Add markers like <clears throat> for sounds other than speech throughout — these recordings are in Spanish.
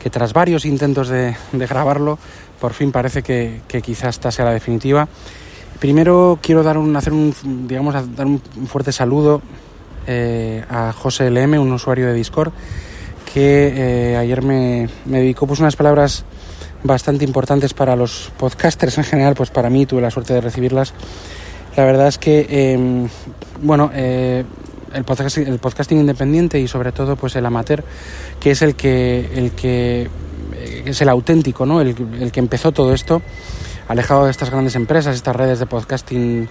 que tras varios intentos de, grabarlo, por fin parece que, que quizás esta sea la definitiva. Primero quiero dar un, hacer un, digamos, dar un fuerte saludo eh, a José LM, un usuario de Discord, que eh, ayer me, dedicó pues, unas palabras bastante importantes para los podcasters en general, pues para mí tuve la suerte de recibirlas. La verdad es que, eh, bueno, el, podcasting, el podcasting independiente y sobre todo pues el amateur, que es el que, el que es el auténtico, ¿no? el, que empezó todo esto, alejado de estas grandes empresas, estas redes de podcasting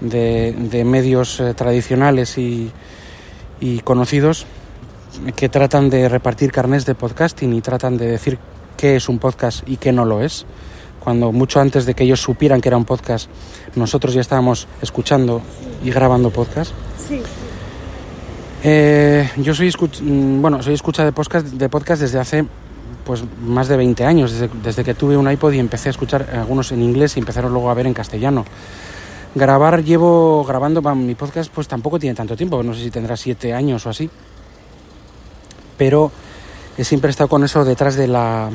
de, de medios eh, tradicionales y, y, conocidos que tratan de repartir carnés de podcasting y tratan de decir qué es un podcast y qué no lo es. Cuando mucho antes de que ellos supieran que era un podcast, nosotros ya estábamos escuchando y grabando podcast. Sí. Eh, yo soy, escuch bueno, soy escucha de podcast, de podcast desde hace pues más de 20 años, desde, desde, que tuve un iPod y empecé a escuchar algunos en inglés y empezaron luego a ver en castellano. Grabar, llevo grabando, mi podcast pues tampoco tiene tanto tiempo, no sé si tendrá 7 años o así, pero he siempre estado con eso detrás de la,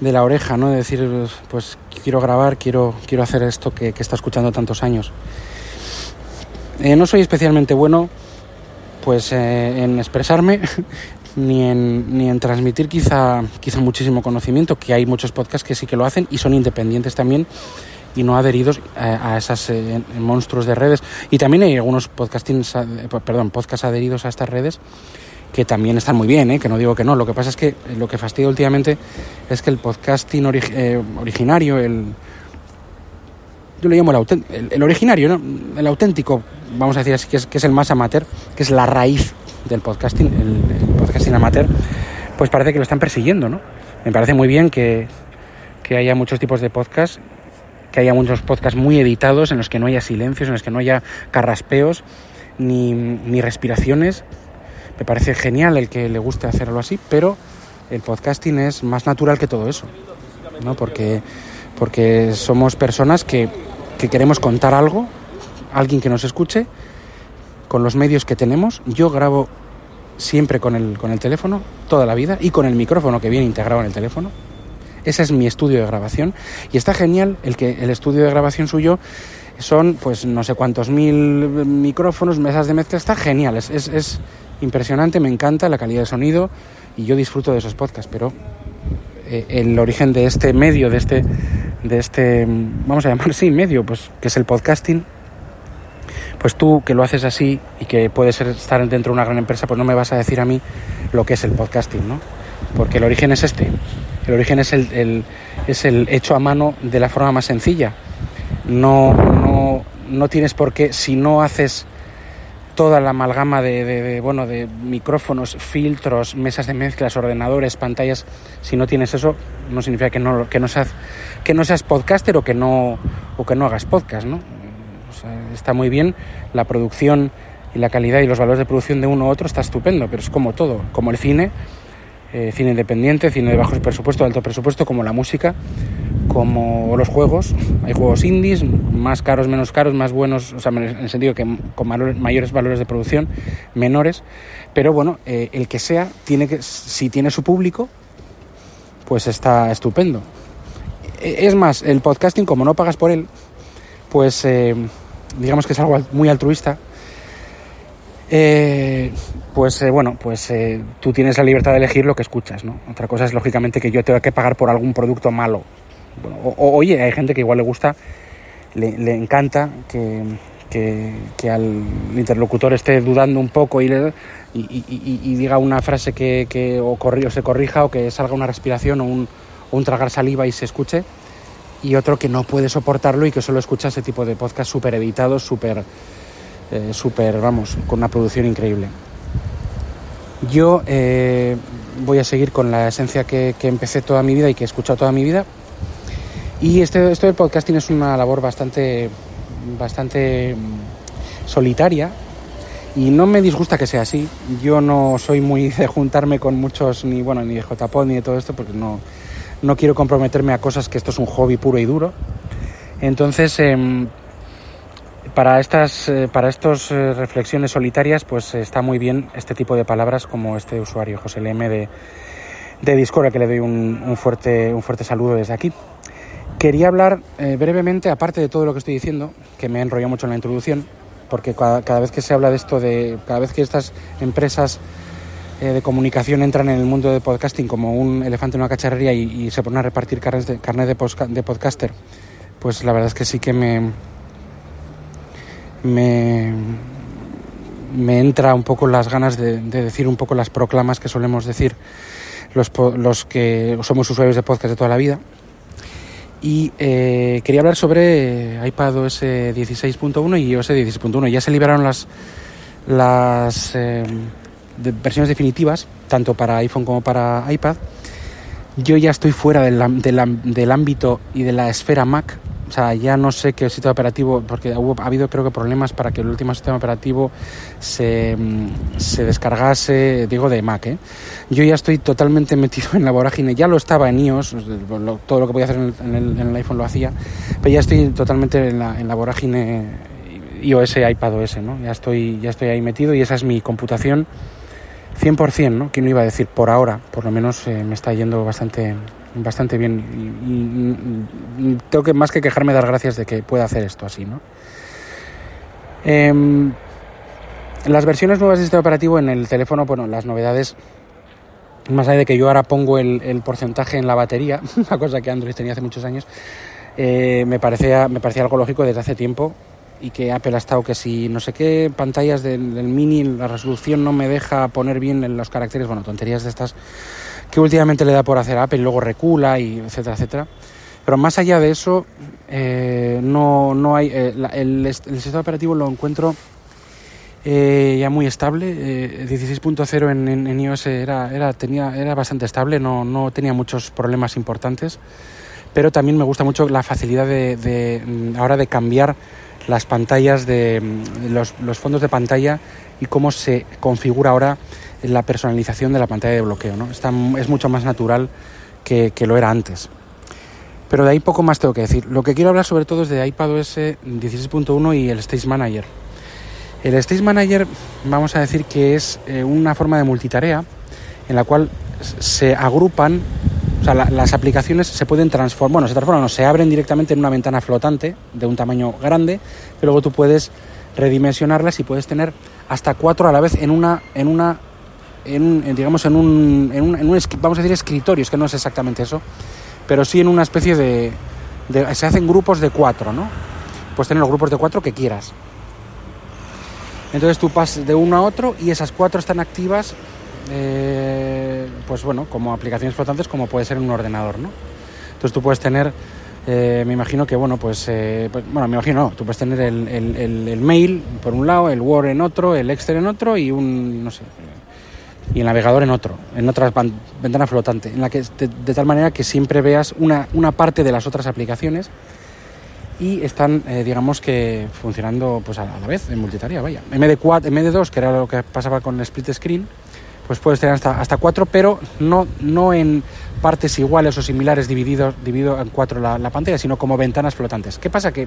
de la oreja, ¿no? De decir, pues quiero grabar, quiero, quiero hacer esto que, estado escuchando tantos años. Eh, no soy especialmente bueno pues eh, en expresarme <laughs> ni en, ni en transmitir quizá, quizá muchísimo conocimiento, que hay muchos podcasts que sí que lo hacen y son independientes también y no adheridos a, a esos eh, monstruos de redes. Y también hay algunos podcastings, perdón, podcasts adheridos a estas redes que también están muy bien, ¿eh? que no digo que no. Lo que pasa es que lo que fastidia últimamente es que el podcasting eh, originario, el, yo le llamo el, el, el, originario, ¿no? el auténtico, vamos a decir así, que es, que es el más amateur, que es la raíz del podcasting, el, el, podcasting amateur, pues parece que lo están persiguiendo, ¿no? Me parece muy bien que, que haya muchos tipos de podcasts, que haya muchos podcasts muy editados en los que no haya silencios, en los que no haya carraspeos ni, ni respiraciones. Me parece genial el que le guste hacerlo así, pero el podcasting es más natural que todo eso, ¿no? Porque, porque somos personas que, que queremos contar algo, alguien que nos escuche, con los medios que tenemos. Yo grabo siempre con el, con el teléfono, toda la vida, y con el micrófono que viene integrado en el teléfono. Ese es mi estudio de grabación. Y está genial el que el estudio de grabación suyo son, pues, no sé cuántos mil micrófonos, mesas de mezcla. Está genial, es, es, es impresionante, me encanta la calidad de sonido y yo disfruto de esos podcasts, pero eh, el origen de este medio, de este, de este, vamos a llamar sí, medio, pues, que es el podcasting, pues tú que lo haces así y que puedes estar dentro de una gran empresa, pues no me vas a decir a mí lo que es el podcasting, ¿no? Porque el origen es este. El origen es el, es el hecho a mano de la forma más sencilla. No, no, no tienes por qué, si no haces toda la amalgama de, de, de, bueno, de micrófonos, filtros, mesas de mezclas, ordenadores, pantallas, si no tienes eso, no significa que no, que no, seas, que no seas podcaster o que no, o que no hagas podcast, ¿no? Está muy bien la producción y la calidad y los valores de producción de uno u otro está estupendo, pero es como todo, como el cine, eh, cine independiente, cine de bajo presupuesto, alto presupuesto, como la música, como los juegos. Hay juegos indies, más caros, menos caros, más buenos, o sea, en el sentido que con mayores valores de producción, menores. Pero bueno, eh, el que sea, tiene que, si tiene su público, pues está estupendo. Es más, el podcasting, como no pagas por él, pues eh, digamos que es algo muy altruista. Eh, pues eh, bueno, pues eh, tú tienes la libertad de elegir lo que escuchas, ¿no? Otra cosa es lógicamente que yo tenga que pagar por algún producto malo. O, oye, hay gente que igual le gusta, le, encanta que, que, que, al interlocutor esté dudando un poco y diga una frase que, que o, corri, o, se corrija o que salga una respiración o un, o un tragar saliva y se escuche. Y otro que no puede soportarlo y que solo escucha ese tipo de podcast súper editados, súper, eh, súper, vamos, con una producción increíble. Yo eh, voy a seguir con la esencia que, que, empecé toda mi vida y que he escuchado toda mi vida. Y este, esto del podcasting es una labor bastante, bastante mm, solitaria. Y no me disgusta que sea así. Yo no soy muy de juntarme con muchos, ni bueno, ni de JPod ni de todo esto, porque no, no quiero comprometerme a cosas que esto es un hobby puro y duro. Entonces, eh, para estas eh, para estos eh, reflexiones solitarias pues está muy bien este tipo de palabras como este usuario José LM de, de Discord que le doy un, un, fuerte un fuerte saludo desde aquí quería hablar eh, brevemente aparte de todo lo que estoy diciendo que me he enrollado mucho en la introducción porque cada, cada, vez que se habla de esto de cada vez que estas empresas eh, de comunicación entran en el mundo de podcasting como un elefante en una cacharrería y, se ponen a repartir carnes de, carnet de, podcaster pues la verdad es que sí que me me, me entra un poco las ganas de, de, decir un poco las proclamas que solemos decir los, los que somos usuarios de podcast de toda la vida. Y eh, quería hablar sobre iPadOS 16.1 y iOS 16.1. Ya se liberaron las, las eh, de versiones definitivas, tanto para iPhone como para iPad. Yo ya estoy fuera del, del, del ámbito y de la esfera Mac, o sea, ya no sé qué sistema operativo, porque hubo, ha habido creo que problemas para que el último sistema operativo se, se descargase, digo de Mac, ¿eh? Yo ya estoy totalmente <laughs> metido en la vorágine, ya lo estaba en iOS, lo, todo lo que podía hacer en el, en, el, en el, iPhone lo hacía, pero ya estoy totalmente en la, en la vorágine iOS, iPadOS, ¿no? Ya estoy, ya estoy ahí metido y esa es mi computación 100%, ¿no? ¿Quién no iba a decir? Por ahora, por lo menos eh, me está yendo bastante bastante bien y, y, y, tengo que más que quejarme dar gracias de que pueda hacer esto así, ¿no? Eh, las versiones nuevas del sistema operativo en el teléfono, bueno, las novedades, más allá de que yo ahora pongo el, el porcentaje en la batería, <laughs> una cosa que Android tenía hace muchos años, eh, me, parecía, me parecía algo lógico desde hace tiempo y que Apple ha estado que si no sé qué pantallas del, mini, la resolución no me deja poner bien los caracteres, bueno, tonterías de estas que últimamente le da por hacer Apple y luego recula y etcétera, etcétera. Pero más allá de eso, eh, no, no hay. Eh, el, sistema operativo lo encuentro eh, ya muy estable. 16.0 en, en, iOS era, era, tenía, era bastante estable, no, no tenía muchos problemas importantes. Pero también me gusta mucho la facilidad de ahora de cambiar las pantallas de los, los fondos de pantalla y cómo se configura ahora la personalización de la pantalla de bloqueo. ¿no? Es mucho más natural que, que, lo era antes. Pero de ahí poco más tengo que decir. Lo que quiero hablar sobre todo es de iPadOS 16.1 y el Stage Manager. El Stage Manager vamos a decir que es eh, una forma de multitarea en la cual se agrupan, sea, la, las aplicaciones se pueden transformar, bueno, se transforman, no, se abren directamente en una ventana flotante de un tamaño grande, pero luego tú puedes redimensionarlas y puedes tener hasta cuatro a la vez en una, en una en, en, digamos, en un, en un, en un, vamos a decir, escritorio, es que no es exactamente eso, pero sí en una especie de, de, se hacen grupos de cuatro, ¿no? Puedes tener los grupos de cuatro que quieras. Entonces tú pasas de uno a otro y esas cuatro están activas, eh, pues bueno, como aplicaciones flotantes, como puede ser en un ordenador, ¿no? Entonces tú puedes tener, eh, me imagino que, bueno, pues, eh, pues, bueno, me imagino, no, tú puedes tener el, el, mail por un lado, el Word en otro, el Excel en otro y un, no sé, y el navegador en otro, en otra ventana flotante, en la que de, tal manera que siempre veas una, una, parte de las otras aplicaciones y están, eh, digamos que funcionando pues a la vez en multitarea, vaya. En vez de cuatro, en vez de dos, que era lo que pasaba con el split screen, pues puedes tener hasta, hasta cuatro, pero no, no en partes iguales o similares divididos dividido en cuatro la, la pantalla, sino como ventanas flotantes. ¿Qué pasa? Que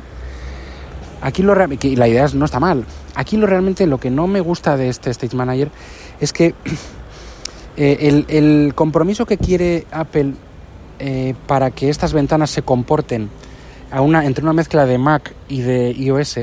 aquí lo que la idea no está mal. Aquí lo realmente lo que no me gusta de este Stage Manager es que <clears throat> eh, el, el, compromiso que quiere Apple eh, para que estas ventanas se comporten a una, entre una mezcla de Mac y de iOS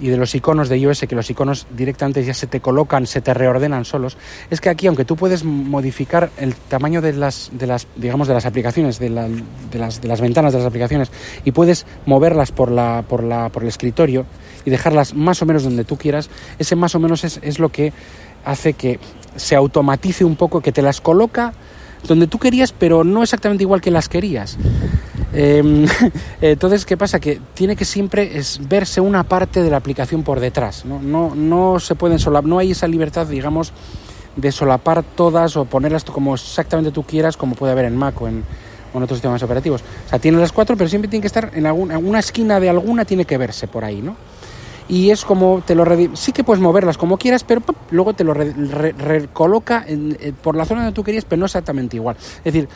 y de los iconos de iOS, que los iconos directamente ya se te colocan, se te reordenan solos, es que aquí, aunque tú puedes modificar el tamaño de las, de las digamos, de las aplicaciones, de, de, las, de las ventanas de las aplicaciones, y puedes moverlas por, la, por, la, por el escritorio y dejarlas más o menos donde tú quieras, ese más o menos es, es lo que hace que se automatice un poco, que te las coloca donde tú querías, pero no exactamente igual que las querías. Eh, <laughs> entonces, ¿qué pasa? Que tiene que siempre es verse una parte de la aplicación por detrás. No, no, no se pueden solapar, no hay esa libertad, digamos, de solapar todas o ponerlas como exactamente tú quieras, como puede haber en Mac o en, o en otros sistemas operativos. O sea, tiene las cuatro, pero siempre tiene que estar en alguna, alguna esquina de alguna, tiene que verse por ahí, ¿no? Y es como te lo sí que puedes moverlas como quieras, pero ¡pum! luego te lo re- re- recoloca en- eh, por la zona donde tú querías, pero no exactamente igual. Es decir,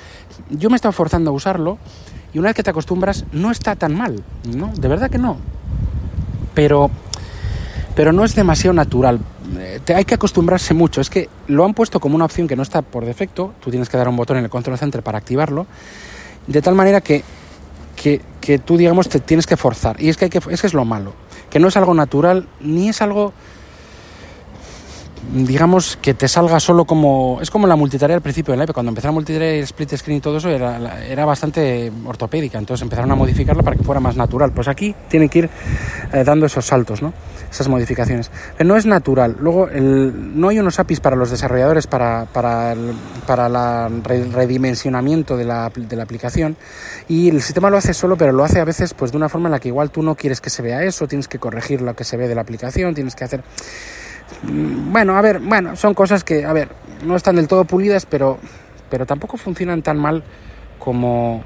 yo me he estado forzando a usarlo y una vez que te acostumbras no está tan mal, ¿no? De verdad que no. Pero pero no es demasiado natural. Eh, hay que acostumbrarse mucho. Es que lo han puesto como una opción que no está por defecto. Tú tienes que dar un botón en el control center para activarlo. De tal manera que, que, que tú, digamos, te tienes que forzar. Y es que, hay que es que es lo malo. Que no es algo natural ni es algo digamos que te salga solo como es como la multitarea al principio del iPad cuando empezaron a multitarea y el split screen y todo eso era, la- era bastante ortopédica. Entonces empezaron a modificarla para que fuera más natural. Pues aquí tienen que ir eh, dando esos saltos no esas modificaciones. No es natural. Luego el- no hay unos APIs para los desarrolladores para para el para la re- redimensionamiento de la, de la aplicación. Y el sistema lo hace solo pero lo hace a veces pues de una forma en la que igual tú no quieres que se vea eso tienes que corregir lo que se ve de la aplicación tienes que hacer bueno, a ver, bueno, son cosas que, a ver, no están del todo pulidas, pero, pero tampoco funcionan tan mal como,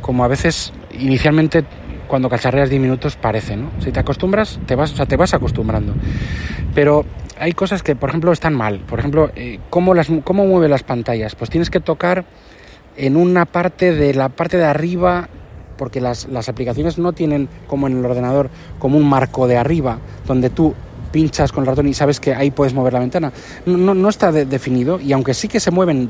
como a veces inicialmente cuando cacharreas 10 minutos parece, ¿no? Si te acostumbras, te vas, o sea, te vas acostumbrando. Pero hay cosas que, por ejemplo, están mal. Por ejemplo, eh, ¿cómo, las, ¿cómo mueve las pantallas? Pues tienes que tocar en una parte de la parte de arriba porque las, las aplicaciones no tienen como en el ordenador como un marco de arriba donde tú pinchas con el ratón y sabes que ahí puedes mover la ventana. No, no, está de- definido y aunque sí que se mueven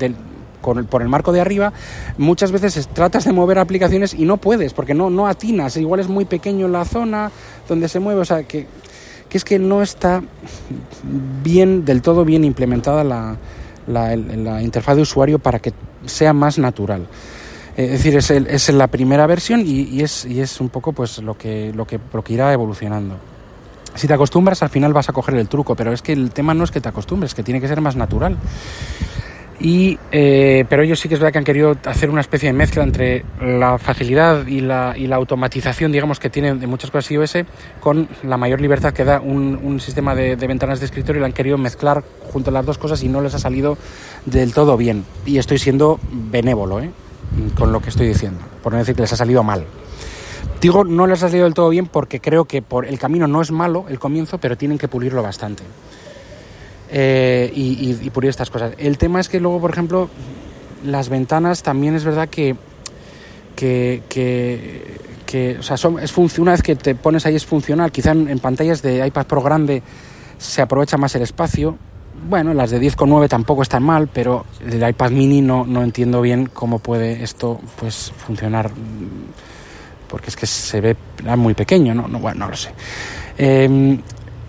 con el- por el marco de arriba, muchas veces es- tratas de mover aplicaciones y no puedes porque no, no atinas. Igual es muy pequeño la zona donde se mueve, o sea que, que es que no está bien, del todo bien implementada la, la, la interfaz de usuario para que sea más natural. Es decir, es, el- es la primera versión y, y es, y es un poco pues lo que, lo, que, lo que irá evolucionando. Si te acostumbras, al final vas a coger el truco, pero es que el tema no es que te acostumbres, que tiene que ser más natural. Y, eh, pero ellos sí que es verdad que han querido hacer una especie de mezcla entre la facilidad y la, y la automatización, digamos, que tiene de muchas cosas iOS con la mayor libertad que da un, sistema de, de ventanas de escritorio y la han querido mezclar junto a las dos cosas y no les ha salido del todo bien. Y estoy siendo benévolo ¿eh? con lo que estoy diciendo, por no decir que les ha salido mal. Digo, no les ha salido del todo bien porque creo que por el camino no es malo el comienzo, pero tienen que pulirlo bastante. Eh, y, pulir estas cosas. El tema es que luego, por ejemplo, las ventanas también es verdad que, que, que, o sea, es una vez que te pones ahí es funcional. Quizá en, pantallas de iPad Pro grande se aprovecha más el espacio. Bueno, las de 10,9 tampoco están mal, pero el iPad mini no, no entiendo bien cómo puede esto pues funcionar porque es que se ve muy pequeño, no, no, bueno, no lo sé. Eh,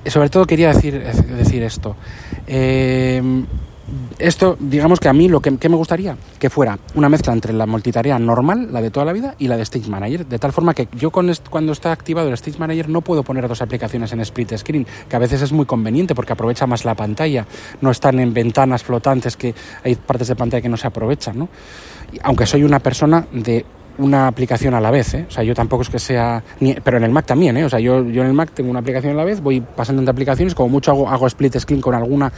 sobre todo quería decir, decir esto. Eh, esto, digamos que a mí lo que, me gustaría que fuera una mezcla entre la multitarea normal, la de toda la vida, y la de Stage Manager, de tal forma que yo con cuando está activado el Stage Manager no puedo poner dos aplicaciones en split screen, que a veces es muy conveniente porque aprovecha más la pantalla, no están en ventanas flotantes que hay partes de pantalla que no se aprovechan, ¿no? Aunque soy una persona de una aplicación a la vez, ¿eh? O sea, yo tampoco es que sea... ni- pero en el Mac también, ¿eh? O sea, yo, yo en el Mac tengo una aplicación a la vez, voy pasando entre aplicaciones, como mucho hago, hago split screen con alguna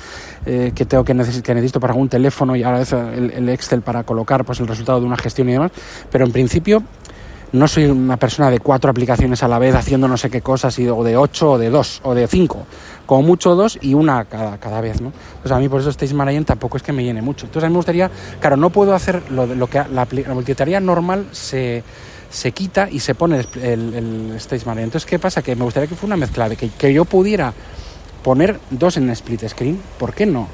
eh, que tengo que, neces- que necesito para algún teléfono y a la vez el, el Excel para colocar pues el resultado de una gestión y demás, pero en principio no soy una persona de cuatro aplicaciones a la vez haciendo no sé qué cosas, y, o de ocho, o de dos, o de cinco. Como mucho dos y una cada, cada vez, ¿no? Pues a mí por eso Stage Manager tampoco es que me llene mucho. Entonces a mí me gustaría, claro, no puedo hacer lo, lo que la, la multitarea normal se, se quita y se pone el, el- Stage. Entonces, ¿qué pasa? Que me gustaría que fuera una mezcla de que, que yo pudiera poner dos en split screen, ¿por qué no?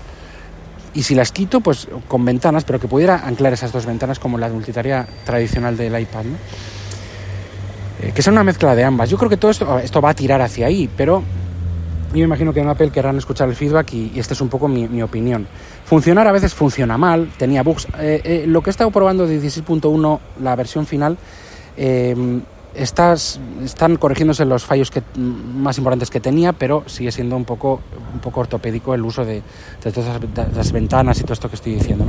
Y si las quito, pues con ventanas, pero que pudiera anclar esas dos ventanas como la multitarea tradicional del iPad, ¿no? Eh, que sea una mezcla de ambas. Yo creo que todo esto, esto va a tirar hacia ahí, pero yo me imagino que en Apple querrán escuchar el feedback y, y esta es un poco mi, opinión. Funcionar a veces funciona mal, tenía bugs. Eh, eh, lo que he estado probando de 16.1, la versión final, eh, estás, están corrigiéndose los fallos que, más importantes que tenía, pero sigue siendo un poco, un poco ortopédico el uso de, de todas las, ventanas y todo esto que estoy diciendo.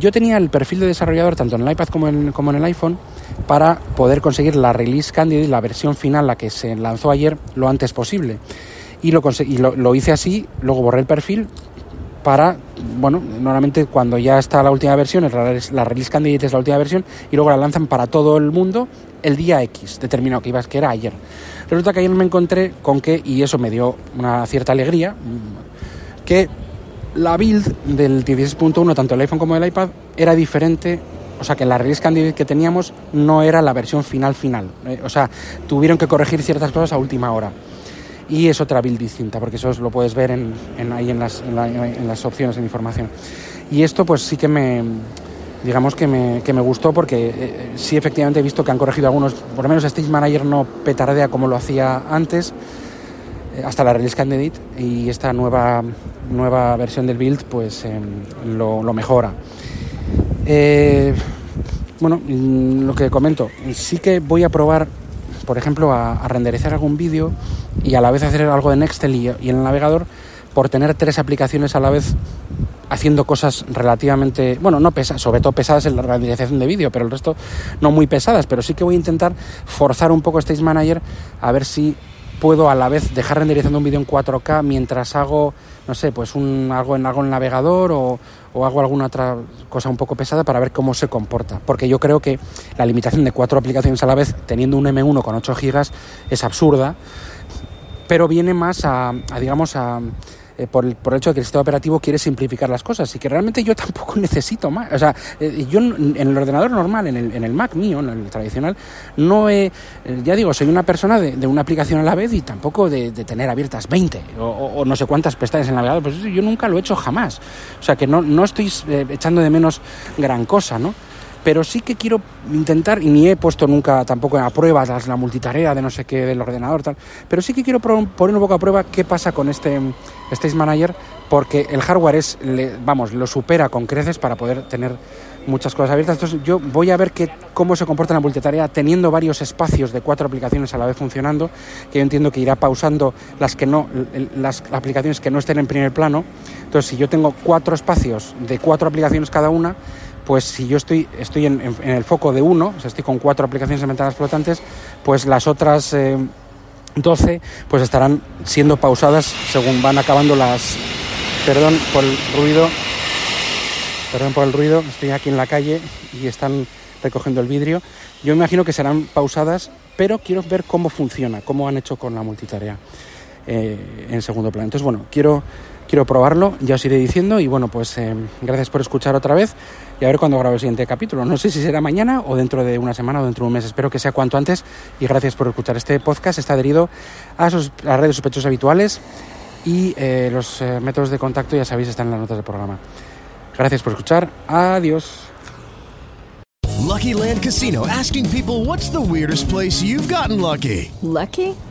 yo tenía el perfil de desarrollador tanto en el iPad como en, como en el iPhone para poder conseguir la release candidate, la versión final, la que se lanzó ayer, lo antes posible. Y lo, y lo, hice así, luego borré el perfil para, bueno, normalmente cuando ya está la última versión, la release candidate es la última versión y luego la lanzan para todo el mundo el día X, determinado que ibas, que era ayer. Resulta que ayer me encontré con que, y eso me dio una cierta alegría, que la build del 16.1, tanto el iPhone como el iPad, era diferente. O sea, que la release candidate que teníamos no era la versión final final. Eh, o sea, tuvieron que corregir ciertas cosas a última hora. Y es otra build distinta, porque eso lo puedes ver en, ahí en las, en las opciones de información. Y esto pues sí que me, digamos que me, que me gustó porque eh, sí efectivamente he visto que han corregido algunos, por lo menos Stage Manager no petardea como lo hacía antes, eh, hasta la release candidate y esta nueva, nueva versión del build pues em, lo, mejora. Eh, bueno, mm, lo que comento, sí que voy a probar, por ejemplo, a, renderizar algún vídeo y a la vez hacer algo en Excel y, en el navegador por tener tres aplicaciones a la vez haciendo cosas relativamente, bueno, no pesadas, sobre todo pesadas en la renderización de vídeo, pero el resto no muy pesadas, pero sí que voy a intentar forzar un poco Stage Manager a ver si puedo a la vez dejar renderizando un vídeo en 4K mientras hago, no sé, pues un, algo en el navegador o, o, hago alguna otra cosa un poco pesada para ver cómo se comporta. Porque yo creo que la limitación de cuatro aplicaciones a la vez teniendo un M1 con 8 GB es absurda, pero viene más a, a digamos, a eh, por, el, por el hecho de que el sistema operativo quiere simplificar las cosas y que realmente yo <laughs> tampoco necesito más. O sea, eh, yo en el ordenador normal, en el, en el Mac mío, en el tradicional, no he, eh, ya digo, soy una persona de, una aplicación a la vez y tampoco de, tener abiertas 20 o, no sé cuántas pestañas en el navegador. Pues eso yo nunca lo he hecho jamás. O sea, que no, no estoy echando de menos gran cosa, ¿no? Pero sí que quiero intentar, y ni he puesto nunca tampoco a prueba la multitarea de no sé qué del ordenador, tal, pero sí que quiero poner un poco a prueba qué pasa con este Stage Manager, porque el hardware es, vamos, lo supera con creces para poder tener muchas cosas abiertas. Entonces yo voy a ver que, cómo se comporta la multitarea teniendo varios espacios de cuatro aplicaciones a la vez funcionando, que yo entiendo que irá pausando las que no, las aplicaciones que no estén en primer plano. Entonces si yo tengo cuatro espacios de cuatro aplicaciones cada una, pues si yo estoy, estoy en, el foco de uno, o sea, estoy con cuatro aplicaciones de ventanas flotantes, pues las otras 12 eh, pues estarán siendo pausadas según van acabando las... Perdón por el ruido, perdón por el ruido, estoy aquí en la calle y están recogiendo el vidrio. Yo imagino que serán pausadas, pero quiero ver cómo funciona, cómo han hecho con la multitarea eh, en segundo plano. Entonces, bueno, quiero quiero probarlo, ya os iré diciendo y bueno, pues eh, gracias por escuchar otra vez y a ver cuándo grabo el siguiente capítulo. No sé si será mañana o dentro de una semana o dentro de un mes, espero que sea cuanto antes y gracias por escuchar. Este podcast está adherido a, sus, las redes sospechosos habituales y eh, los eh, métodos de contacto ya sabéis están en las notas del programa. Gracias por escuchar, adiós. Lucky Land Casino asking people what's the weirdest place you've gotten lucky. Lucky?